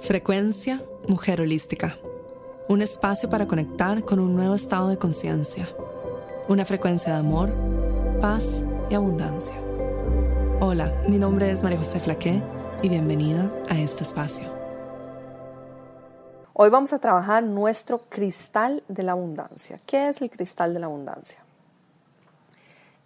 Frecuencia Mujer Holística. Un espacio para conectar con un nuevo estado de conciencia. Una frecuencia de amor, paz y abundancia. Hola, mi nombre es María José Flaqué y bienvenida a este espacio. Hoy vamos a trabajar nuestro cristal de la abundancia. ¿Qué es el cristal de la abundancia?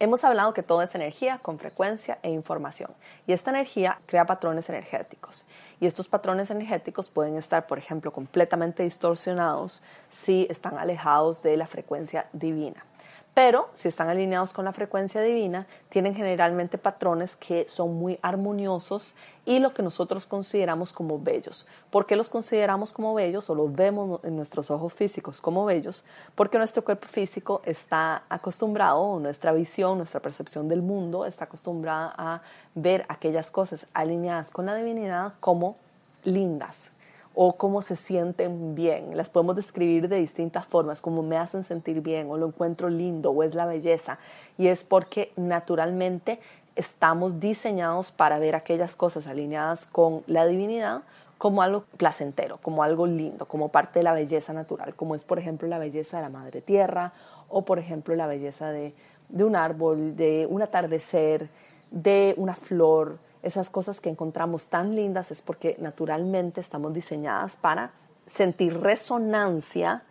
Hemos hablado que todo es energía con frecuencia e información y esta energía crea patrones energéticos y estos patrones energéticos pueden estar, por ejemplo, completamente distorsionados si están alejados de la frecuencia divina. Pero si están alineados con la frecuencia divina, tienen generalmente patrones que son muy armoniosos y lo que nosotros consideramos como bellos. ¿Por qué los consideramos como bellos o los vemos en nuestros ojos físicos como bellos? Porque nuestro cuerpo físico está acostumbrado, nuestra visión, nuestra percepción del mundo está acostumbrada a ver aquellas cosas alineadas con la divinidad como lindas, o cómo se sienten bien. Las podemos describir de distintas formas, como me hacen sentir bien o lo encuentro lindo o es la belleza. Y es porque naturalmente estamos diseñados para ver aquellas cosas alineadas con la divinidad como algo placentero, como algo lindo, como parte de la belleza natural, como es por ejemplo la belleza de la madre tierra o por ejemplo la belleza de, de un árbol, de un atardecer, de una flor, esas cosas que encontramos tan lindas es porque naturalmente estamos diseñadas para sentir resonancia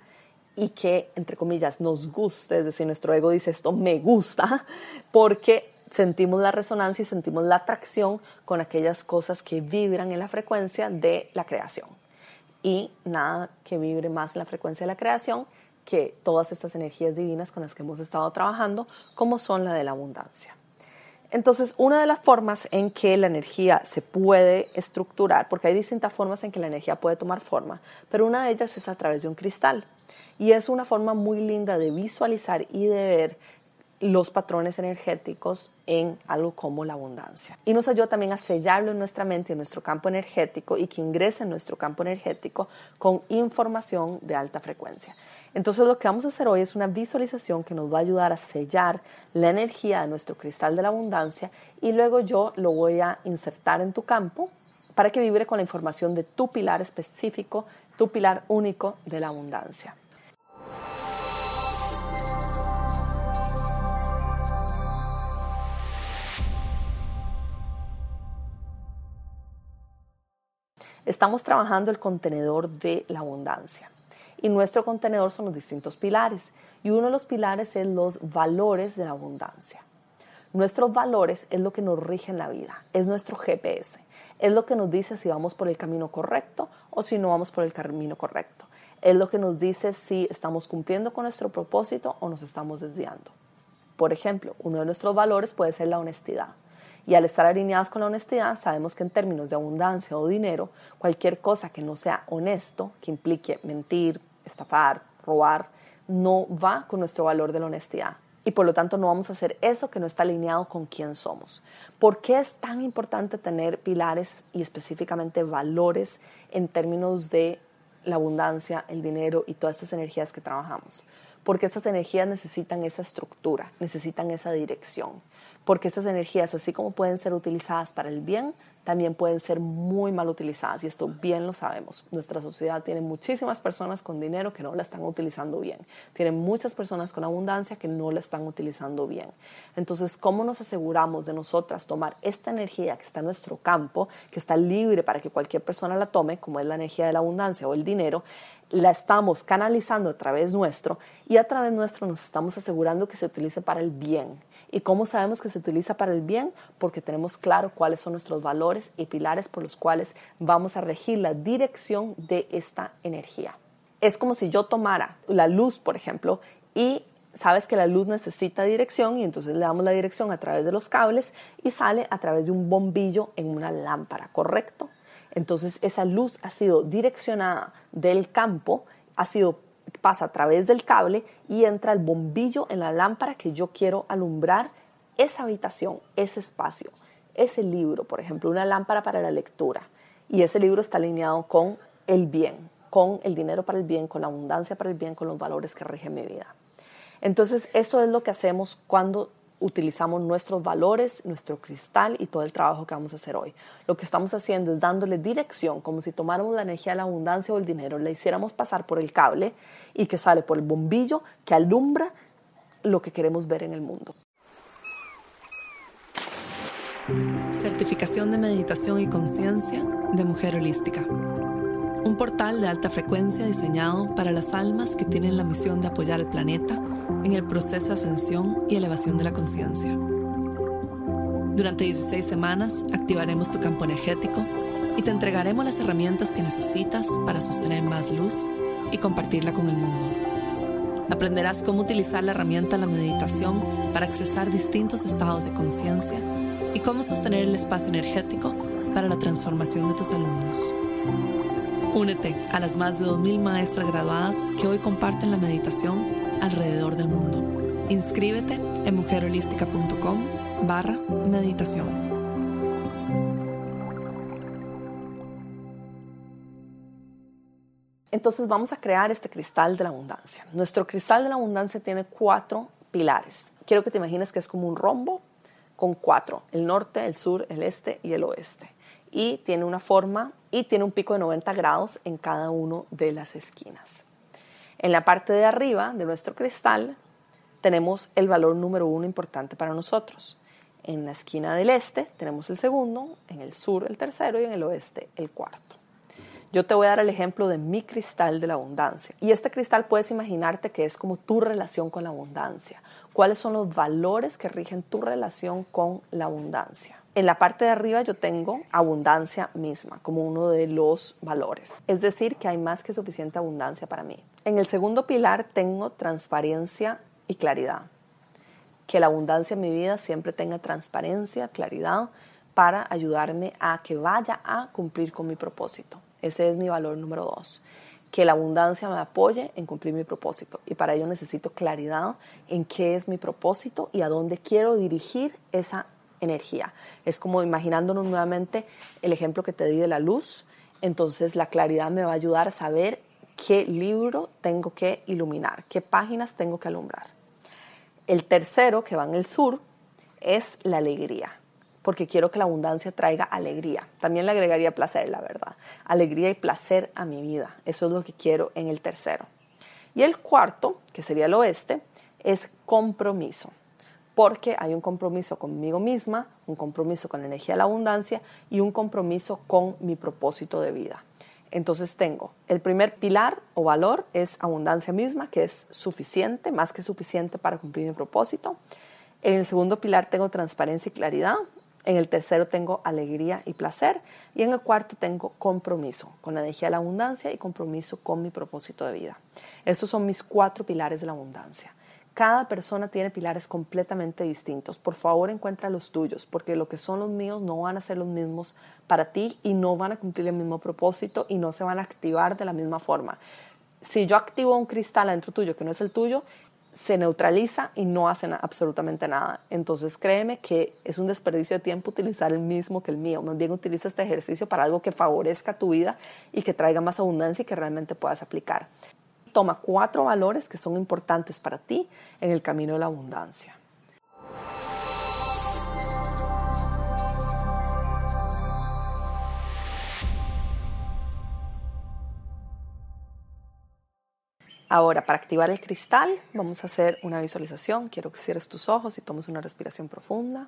y que, entre comillas, nos guste, es decir, nuestro ego dice esto me gusta, porque sentimos la resonancia y sentimos la atracción con aquellas cosas que vibran en la frecuencia de la creación. Y nada que vibre más en la frecuencia de la creación que todas estas energías divinas con las que hemos estado trabajando, como son la de la abundancia. Entonces, una de las formas en que la energía se puede estructurar, porque hay distintas formas en que la energía puede tomar forma, pero una de ellas es a través de un cristal. Y es una forma muy linda de visualizar y de ver los patrones energéticos en algo como la abundancia. Y nos ayuda también a sellarlo en nuestra mente, en nuestro campo energético y que ingrese en nuestro campo energético con información de alta frecuencia. Entonces lo que vamos a hacer hoy es una visualización que nos va a ayudar a sellar la energía de nuestro cristal de la abundancia y luego yo lo voy a insertar en tu campo para que vibre con la información de tu pilar específico, tu pilar único de la abundancia. Estamos trabajando el contenedor de la abundancia. Y nuestro contenedor son los distintos pilares. Y uno de los pilares es los valores de la abundancia. Nuestros valores es lo que nos rige en la vida, es nuestro GPS, es lo que nos dice si vamos por el camino correcto o si no vamos por el camino correcto. Es lo que nos dice si estamos cumpliendo con nuestro propósito o nos estamos desviando. Por ejemplo, uno de nuestros valores puede ser la honestidad. Y al estar alineados con la honestidad, sabemos que en términos de abundancia o dinero, cualquier cosa que no sea honesto, que implique mentir, estafar, robar, no va con nuestro valor de la honestidad. Y por lo tanto no vamos a hacer eso que no está alineado con quién somos. ¿Por qué es tan importante tener pilares y específicamente valores en términos de la abundancia, el dinero y todas estas energías que trabajamos? Porque estas energías necesitan esa estructura, necesitan esa dirección porque estas energías, así como pueden ser utilizadas para el bien, también pueden ser muy mal utilizadas y esto bien lo sabemos. Nuestra sociedad tiene muchísimas personas con dinero que no la están utilizando bien. Tiene muchas personas con abundancia que no la están utilizando bien. Entonces, ¿cómo nos aseguramos de nosotras tomar esta energía que está en nuestro campo, que está libre para que cualquier persona la tome, como es la energía de la abundancia o el dinero, la estamos canalizando a través nuestro y a través nuestro nos estamos asegurando que se utilice para el bien? ¿Y cómo sabemos que se utiliza para el bien? Porque tenemos claro cuáles son nuestros valores y pilares por los cuales vamos a regir la dirección de esta energía. Es como si yo tomara la luz, por ejemplo, y sabes que la luz necesita dirección y entonces le damos la dirección a través de los cables y sale a través de un bombillo en una lámpara, ¿correcto? Entonces esa luz ha sido direccionada del campo, ha sido pasa a través del cable y entra el bombillo en la lámpara que yo quiero alumbrar esa habitación, ese espacio, ese libro, por ejemplo, una lámpara para la lectura. Y ese libro está alineado con el bien, con el dinero para el bien, con la abundancia para el bien, con los valores que rigen mi vida. Entonces, eso es lo que hacemos cuando utilizamos nuestros valores, nuestro cristal y todo el trabajo que vamos a hacer hoy. Lo que estamos haciendo es dándole dirección, como si tomáramos la energía de la abundancia o el dinero, le hiciéramos pasar por el cable y que sale por el bombillo que alumbra lo que queremos ver en el mundo. Certificación de Meditación y Conciencia de Mujer Holística. Un portal de alta frecuencia diseñado para las almas que tienen la misión de apoyar al planeta en el proceso de ascensión y elevación de la conciencia. Durante 16 semanas activaremos tu campo energético y te entregaremos las herramientas que necesitas para sostener más luz y compartirla con el mundo. Aprenderás cómo utilizar la herramienta de la meditación para accesar distintos estados de conciencia y cómo sostener el espacio energético para la transformación de tus alumnos. Únete a las más de 2.000 maestras graduadas que hoy comparten la meditación alrededor del mundo. Inscríbete en mujerholística.com barra meditación. Entonces vamos a crear este cristal de la abundancia. Nuestro cristal de la abundancia tiene cuatro pilares. Quiero que te imagines que es como un rombo con cuatro, el norte, el sur, el este y el oeste. Y tiene una forma y tiene un pico de 90 grados en cada una de las esquinas. En la parte de arriba de nuestro cristal tenemos el valor número uno importante para nosotros. En la esquina del este tenemos el segundo, en el sur el tercero y en el oeste el cuarto. Yo te voy a dar el ejemplo de mi cristal de la abundancia. Y este cristal puedes imaginarte que es como tu relación con la abundancia. ¿Cuáles son los valores que rigen tu relación con la abundancia? En la parte de arriba yo tengo abundancia misma como uno de los valores. Es decir, que hay más que suficiente abundancia para mí. En el segundo pilar tengo transparencia y claridad. Que la abundancia en mi vida siempre tenga transparencia, claridad, para ayudarme a que vaya a cumplir con mi propósito. Ese es mi valor número dos. Que la abundancia me apoye en cumplir mi propósito. Y para ello necesito claridad en qué es mi propósito y a dónde quiero dirigir esa energía. Es como imaginándonos nuevamente el ejemplo que te di de la luz. Entonces la claridad me va a ayudar a saber qué libro tengo que iluminar, qué páginas tengo que alumbrar. El tercero, que va en el sur, es la alegría porque quiero que la abundancia traiga alegría. También le agregaría placer, la verdad. Alegría y placer a mi vida. Eso es lo que quiero en el tercero. Y el cuarto, que sería el oeste, es compromiso. Porque hay un compromiso conmigo misma, un compromiso con la energía de la abundancia y un compromiso con mi propósito de vida. Entonces tengo el primer pilar o valor es abundancia misma, que es suficiente, más que suficiente para cumplir mi propósito. En el segundo pilar tengo transparencia y claridad, en el tercero tengo alegría y placer. Y en el cuarto tengo compromiso con la energía de la abundancia y compromiso con mi propósito de vida. Estos son mis cuatro pilares de la abundancia. Cada persona tiene pilares completamente distintos. Por favor, encuentra los tuyos, porque lo que son los míos no van a ser los mismos para ti y no van a cumplir el mismo propósito y no se van a activar de la misma forma. Si yo activo un cristal adentro tuyo que no es el tuyo, se neutraliza y no hacen absolutamente nada. Entonces créeme que es un desperdicio de tiempo utilizar el mismo que el mío. Más bien utiliza este ejercicio para algo que favorezca tu vida y que traiga más abundancia y que realmente puedas aplicar. Toma cuatro valores que son importantes para ti en el camino de la abundancia. Ahora, para activar el cristal, vamos a hacer una visualización. Quiero que cierres tus ojos y tomes una respiración profunda.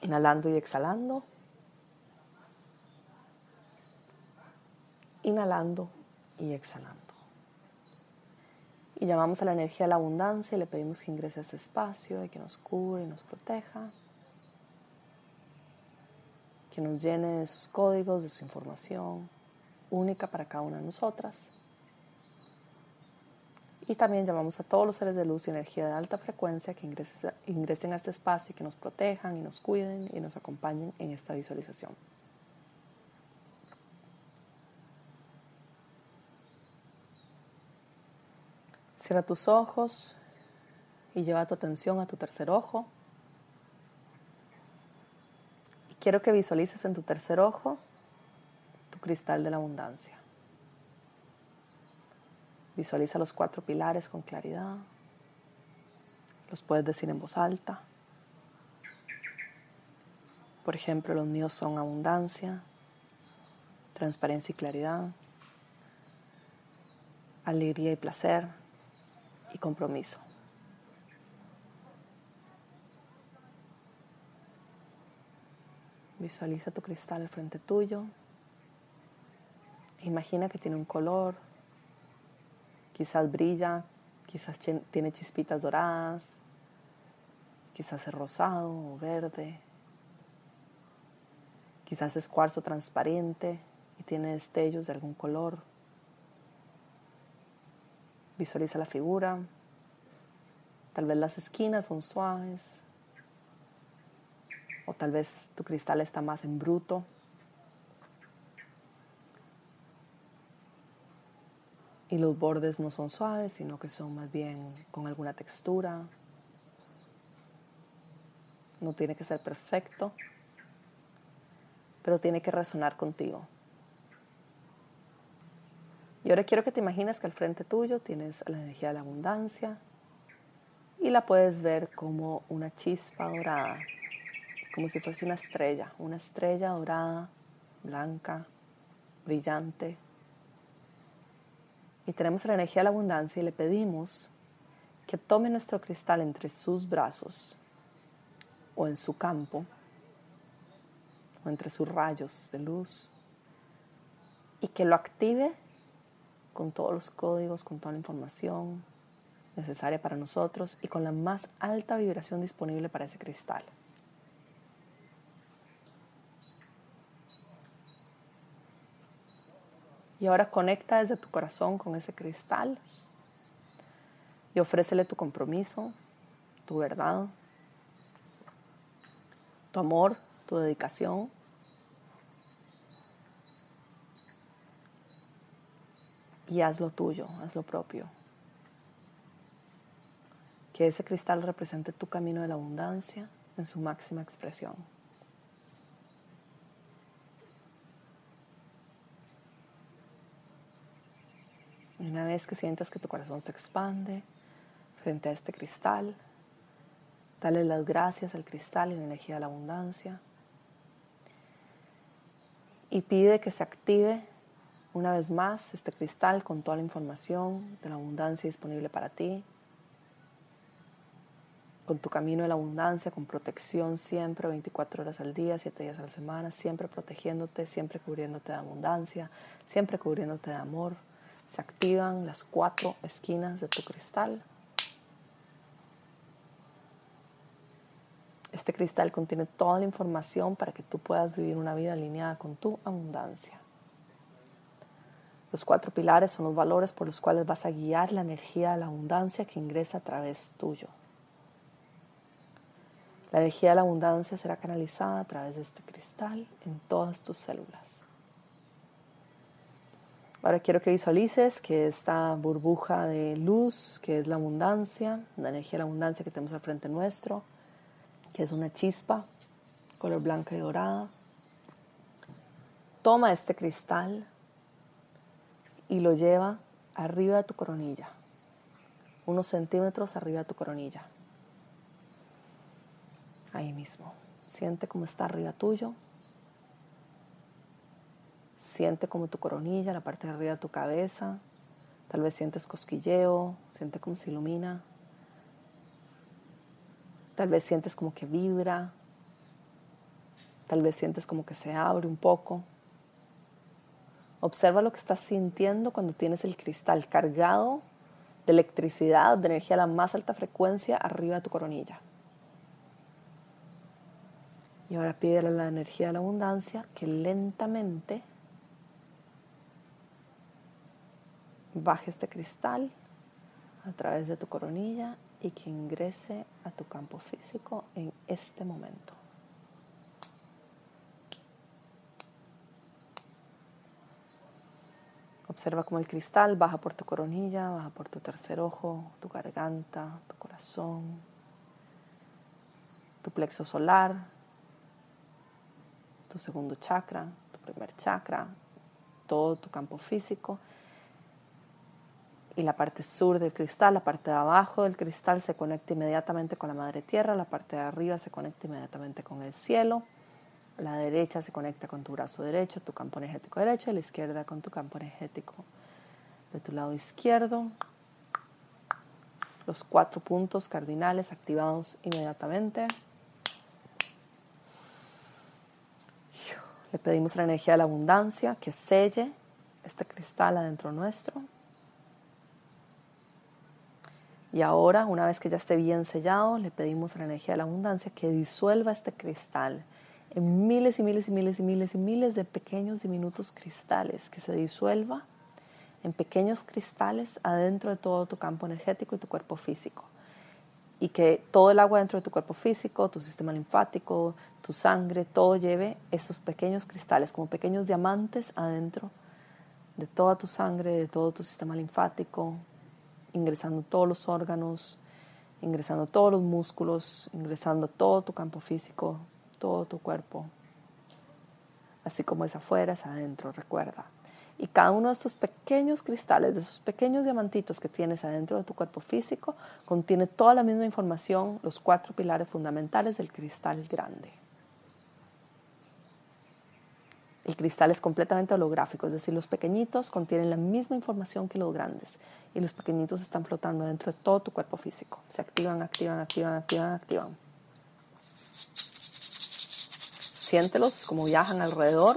Inhalando y exhalando. Inhalando y exhalando. Y llamamos a la energía de la abundancia y le pedimos que ingrese a este espacio y que nos cure y nos proteja. Que nos llene de sus códigos, de su información única para cada una de nosotras. Y también llamamos a todos los seres de luz y energía de alta frecuencia que ingresen a este espacio y que nos protejan y nos cuiden y nos acompañen en esta visualización. Cierra tus ojos y lleva tu atención a tu tercer ojo. Y quiero que visualices en tu tercer ojo cristal de la abundancia. Visualiza los cuatro pilares con claridad. Los puedes decir en voz alta. Por ejemplo, los míos son abundancia, transparencia y claridad, alegría y placer y compromiso. Visualiza tu cristal frente tuyo. Imagina que tiene un color, quizás brilla, quizás tiene chispitas doradas, quizás es rosado o verde, quizás es cuarzo transparente y tiene destellos de algún color. Visualiza la figura, tal vez las esquinas son suaves, o tal vez tu cristal está más en bruto. Y los bordes no son suaves, sino que son más bien con alguna textura. No tiene que ser perfecto, pero tiene que resonar contigo. Y ahora quiero que te imagines que al frente tuyo tienes la energía de la abundancia y la puedes ver como una chispa dorada como si fuese una estrella, una estrella dorada, blanca, brillante. Y tenemos la energía de la abundancia y le pedimos que tome nuestro cristal entre sus brazos o en su campo o entre sus rayos de luz y que lo active con todos los códigos, con toda la información necesaria para nosotros y con la más alta vibración disponible para ese cristal. Y ahora conecta desde tu corazón con ese cristal y ofrécele tu compromiso, tu verdad, tu amor, tu dedicación. Y haz lo tuyo, haz lo propio. Que ese cristal represente tu camino de la abundancia en su máxima expresión. Una vez que sientas que tu corazón se expande frente a este cristal, dale las gracias al cristal y la energía de la abundancia. Y pide que se active una vez más este cristal con toda la información de la abundancia disponible para ti, con tu camino de la abundancia, con protección siempre, 24 horas al día, 7 días a la semana, siempre protegiéndote, siempre cubriéndote de abundancia, siempre cubriéndote de amor se activan las cuatro esquinas de tu cristal. Este cristal contiene toda la información para que tú puedas vivir una vida alineada con tu abundancia. Los cuatro pilares son los valores por los cuales vas a guiar la energía de la abundancia que ingresa a través tuyo. La energía de la abundancia será canalizada a través de este cristal en todas tus células. Ahora quiero que visualices que esta burbuja de luz, que es la abundancia, la energía de la abundancia que tenemos al frente nuestro, que es una chispa, color blanca y dorada. Toma este cristal y lo lleva arriba de tu coronilla, unos centímetros arriba de tu coronilla. Ahí mismo. Siente cómo está arriba tuyo. Siente como tu coronilla, la parte de arriba de tu cabeza. Tal vez sientes cosquilleo, siente como se ilumina. Tal vez sientes como que vibra. Tal vez sientes como que se abre un poco. Observa lo que estás sintiendo cuando tienes el cristal cargado de electricidad, de energía a la más alta frecuencia arriba de tu coronilla. Y ahora pídele la energía de la abundancia que lentamente baje este cristal a través de tu coronilla y que ingrese a tu campo físico en este momento. Observa cómo el cristal baja por tu coronilla, baja por tu tercer ojo, tu garganta, tu corazón, tu plexo solar, tu segundo chakra, tu primer chakra, todo tu campo físico y la parte sur del cristal, la parte de abajo del cristal se conecta inmediatamente con la madre tierra, la parte de arriba se conecta inmediatamente con el cielo, la derecha se conecta con tu brazo derecho, tu campo energético derecho, y la izquierda con tu campo energético de tu lado izquierdo. Los cuatro puntos cardinales activados inmediatamente. Le pedimos la energía de la abundancia que selle este cristal adentro nuestro. Y ahora, una vez que ya esté bien sellado, le pedimos a la energía de la abundancia que disuelva este cristal en miles y miles y miles y miles y miles de pequeños diminutos cristales, que se disuelva en pequeños cristales adentro de todo tu campo energético y tu cuerpo físico. Y que todo el agua dentro de tu cuerpo físico, tu sistema linfático, tu sangre, todo lleve esos pequeños cristales como pequeños diamantes adentro de toda tu sangre, de todo tu sistema linfático, ingresando todos los órganos, ingresando todos los músculos, ingresando todo tu campo físico, todo tu cuerpo. Así como es afuera, es adentro, recuerda. Y cada uno de estos pequeños cristales, de esos pequeños diamantitos que tienes adentro de tu cuerpo físico, contiene toda la misma información, los cuatro pilares fundamentales del cristal grande. El cristal es completamente holográfico, es decir, los pequeñitos contienen la misma información que los grandes y los pequeñitos están flotando dentro de todo tu cuerpo físico. Se activan, activan, activan, activan, activan. Siéntelos como viajan alrededor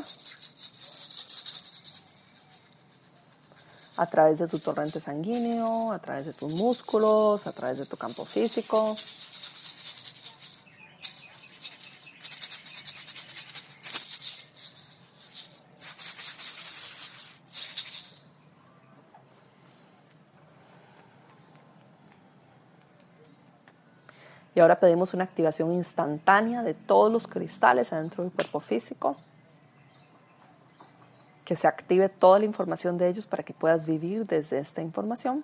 a través de tu torrente sanguíneo, a través de tus músculos, a través de tu campo físico. Ahora pedimos una activación instantánea de todos los cristales adentro del cuerpo físico. Que se active toda la información de ellos para que puedas vivir desde esta información.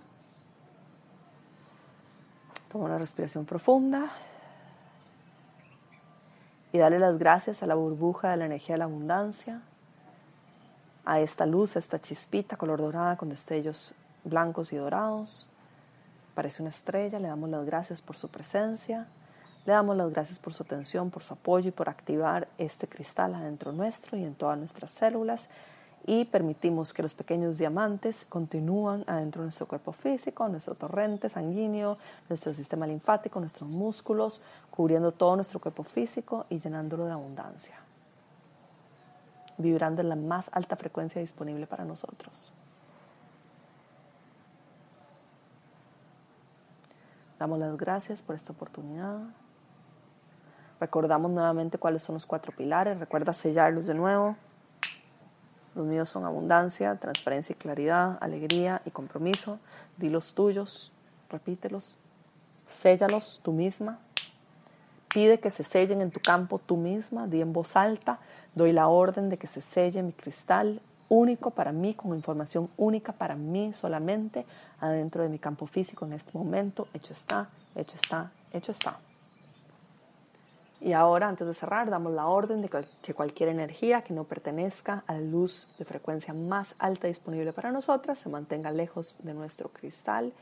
Toma una respiración profunda. Y dale las gracias a la burbuja de la energía de la abundancia, a esta luz, a esta chispita color dorada con destellos blancos y dorados parece una estrella, le damos las gracias por su presencia, le damos las gracias por su atención, por su apoyo y por activar este cristal adentro nuestro y en todas nuestras células y permitimos que los pequeños diamantes continúen adentro de nuestro cuerpo físico, nuestro torrente sanguíneo, nuestro sistema linfático, nuestros músculos, cubriendo todo nuestro cuerpo físico y llenándolo de abundancia, vibrando en la más alta frecuencia disponible para nosotros. Damos las gracias por esta oportunidad. Recordamos nuevamente cuáles son los cuatro pilares. Recuerda sellarlos de nuevo. Los míos son abundancia, transparencia y claridad, alegría y compromiso. Di los tuyos, repítelos. Séllalos tú misma. Pide que se sellen en tu campo tú misma. Di en voz alta. Doy la orden de que se selle mi cristal único para mí, con información única para mí solamente, adentro de mi campo físico en este momento. Hecho está, hecho está, hecho está. Y ahora, antes de cerrar, damos la orden de que cualquier energía que no pertenezca a la luz de frecuencia más alta disponible para nosotras se mantenga lejos de nuestro cristal.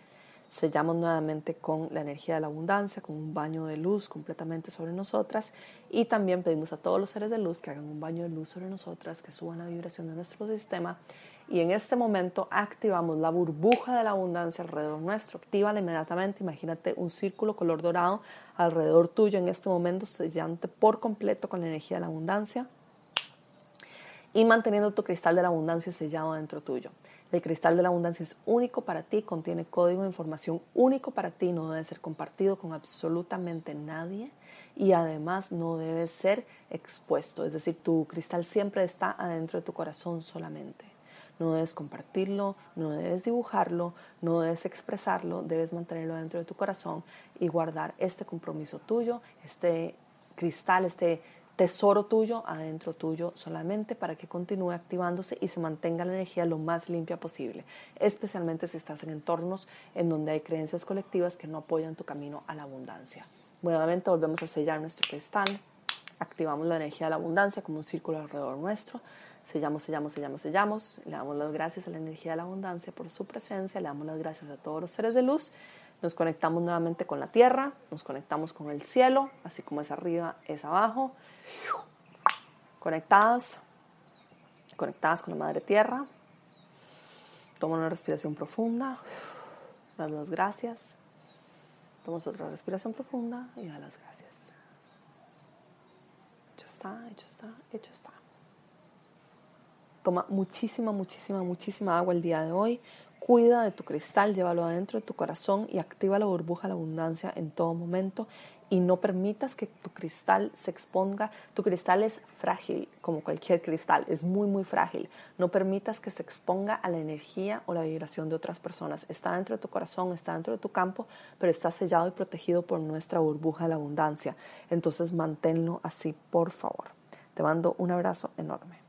Sellamos nuevamente con la energía de la abundancia, con un baño de luz completamente sobre nosotras. Y también pedimos a todos los seres de luz que hagan un baño de luz sobre nosotras, que suban la vibración de nuestro sistema y en este momento activamos la burbuja de la abundancia alrededor nuestro. Actívala inmediatamente. Imagínate un círculo color dorado alrededor tuyo en este momento, sellante por completo con la energía de la abundancia y manteniendo tu cristal de la abundancia sellado dentro tuyo. El cristal de la abundancia es único para ti, contiene código de información único para ti, no debe ser compartido con absolutamente nadie y además no debe ser expuesto. Es decir, tu cristal siempre está adentro de tu corazón solamente. No debes compartirlo, no debes dibujarlo, no debes expresarlo, debes mantenerlo dentro de tu corazón y guardar este compromiso tuyo, este cristal, este tesoro tuyo adentro tuyo solamente para que continúe activándose y se mantenga la energía lo más limpia posible, especialmente si estás en entornos en donde hay creencias colectivas que no apoyan tu camino a la abundancia. Nuevamente volvemos a sellar nuestro cristal activamos la energía de la abundancia como un círculo alrededor nuestro. Sellamos, sellamos, sellamos, sellamos. Le damos las gracias a la energía de la abundancia por su presencia. Le damos las gracias a todos los seres de luz. Nos conectamos nuevamente con la tierra. Nos conectamos con el cielo. Así como es arriba, es abajo. Conectadas. Conectadas con la madre tierra. Toma una respiración profunda. Das las gracias. Tomas otra respiración profunda y da las gracias. Hecho está, hecho está, hecho está. Toma muchísima, muchísima, muchísima agua el día de hoy. Cuida de tu cristal, llévalo adentro de tu corazón y activa la burbuja de la abundancia en todo momento y no permitas que tu cristal se exponga. Tu cristal es frágil, como cualquier cristal, es muy, muy frágil. No permitas que se exponga a la energía o la vibración de otras personas. Está dentro de tu corazón, está dentro de tu campo, pero está sellado y protegido por nuestra burbuja de la abundancia. Entonces manténlo así, por favor. Te mando un abrazo enorme.